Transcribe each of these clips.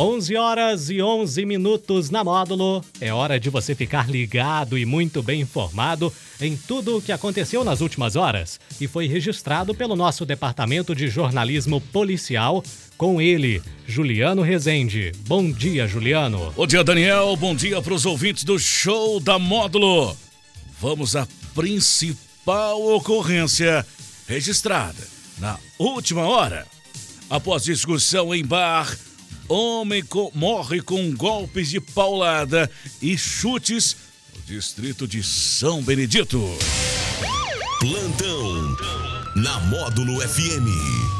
11 horas e 11 minutos na módulo. É hora de você ficar ligado e muito bem informado em tudo o que aconteceu nas últimas horas e foi registrado pelo nosso departamento de jornalismo policial com ele, Juliano Rezende. Bom dia, Juliano. Bom dia, Daniel. Bom dia para os ouvintes do show da módulo. Vamos à principal ocorrência registrada na última hora. Após discussão em bar, homem co morre com golpes de paulada e chutes no distrito de São Benedito. Plantão na Módulo FM.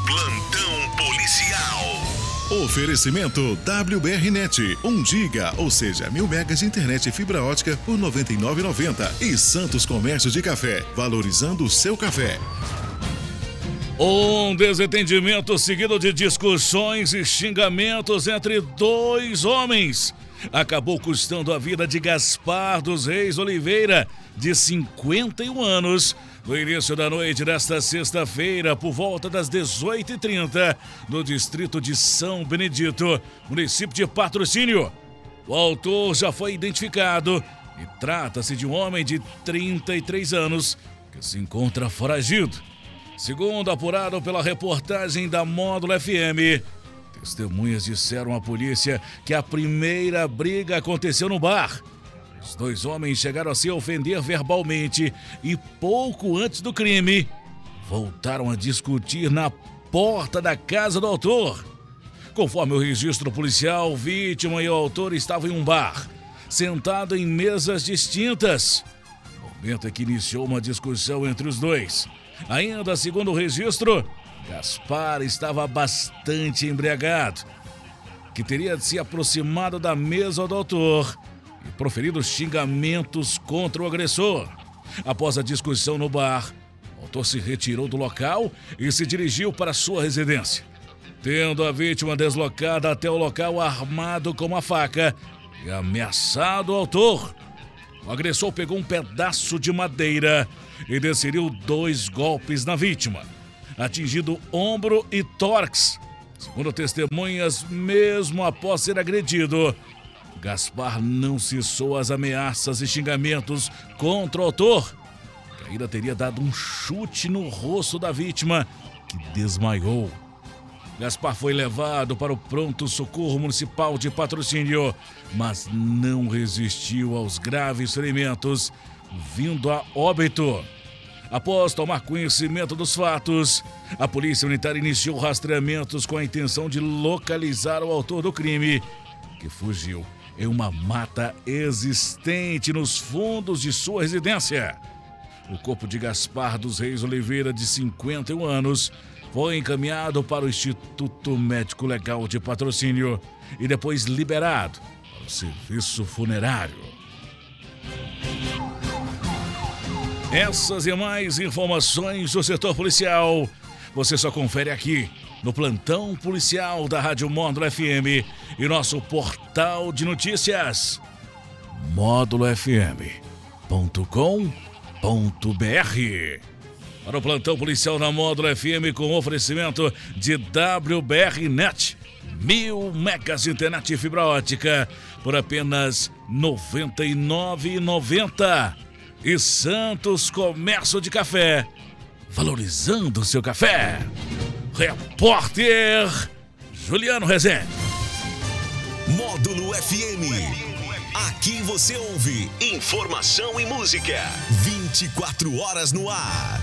Plantão policial. Oferecimento WBRnet, 1 giga, ou seja, mil megas de internet e fibra ótica por R$ 99,90. E Santos Comércio de Café, valorizando o seu café. Um desentendimento seguido de discussões e xingamentos entre dois homens acabou custando a vida de Gaspar dos Reis Oliveira, de 51 anos, no início da noite desta sexta-feira, por volta das 18h30, no distrito de São Benedito, município de Patrocínio. O autor já foi identificado e trata-se de um homem de 33 anos que se encontra foragido. Segundo apurado pela reportagem da Módulo FM, testemunhas disseram à polícia que a primeira briga aconteceu no bar. Os dois homens chegaram a se ofender verbalmente e, pouco antes do crime, voltaram a discutir na porta da casa do autor. Conforme o registro policial, vítima e o autor estavam em um bar, sentado em mesas distintas. Momento em que iniciou uma discussão entre os dois. Ainda segundo o registro, Gaspar estava bastante embriagado, que teria se aproximado da mesa do autor e proferido xingamentos contra o agressor. Após a discussão no bar, o autor se retirou do local e se dirigiu para sua residência, tendo a vítima deslocada até o local armado com uma faca e ameaçado o autor. O agressor pegou um pedaço de madeira e desferiu dois golpes na vítima, atingindo ombro e tórax. Segundo testemunhas, mesmo após ser agredido, Gaspar não cessou as ameaças e xingamentos contra o autor, que ainda teria dado um chute no rosto da vítima, que desmaiou. Gaspar foi levado para o pronto socorro municipal de patrocínio, mas não resistiu aos graves ferimentos, vindo a óbito. Após tomar conhecimento dos fatos, a Polícia Militar iniciou rastreamentos com a intenção de localizar o autor do crime, que fugiu em uma mata existente nos fundos de sua residência. O corpo de Gaspar dos Reis Oliveira, de 51 anos, foi encaminhado para o Instituto Médico Legal de Patrocínio e depois liberado para o serviço funerário. Essas e mais informações do setor policial você só confere aqui no plantão policial da Rádio Módulo FM e nosso portal de notícias módulofm.com.br. Para o plantão policial na Módulo FM com oferecimento de WBR Net. Mil megas de internet e fibra ótica por apenas R$ 99,90. E Santos Comércio de Café, valorizando o seu café. Repórter Juliano Rezende. Módulo FM. Aqui você ouve informação e música. 24 horas no ar.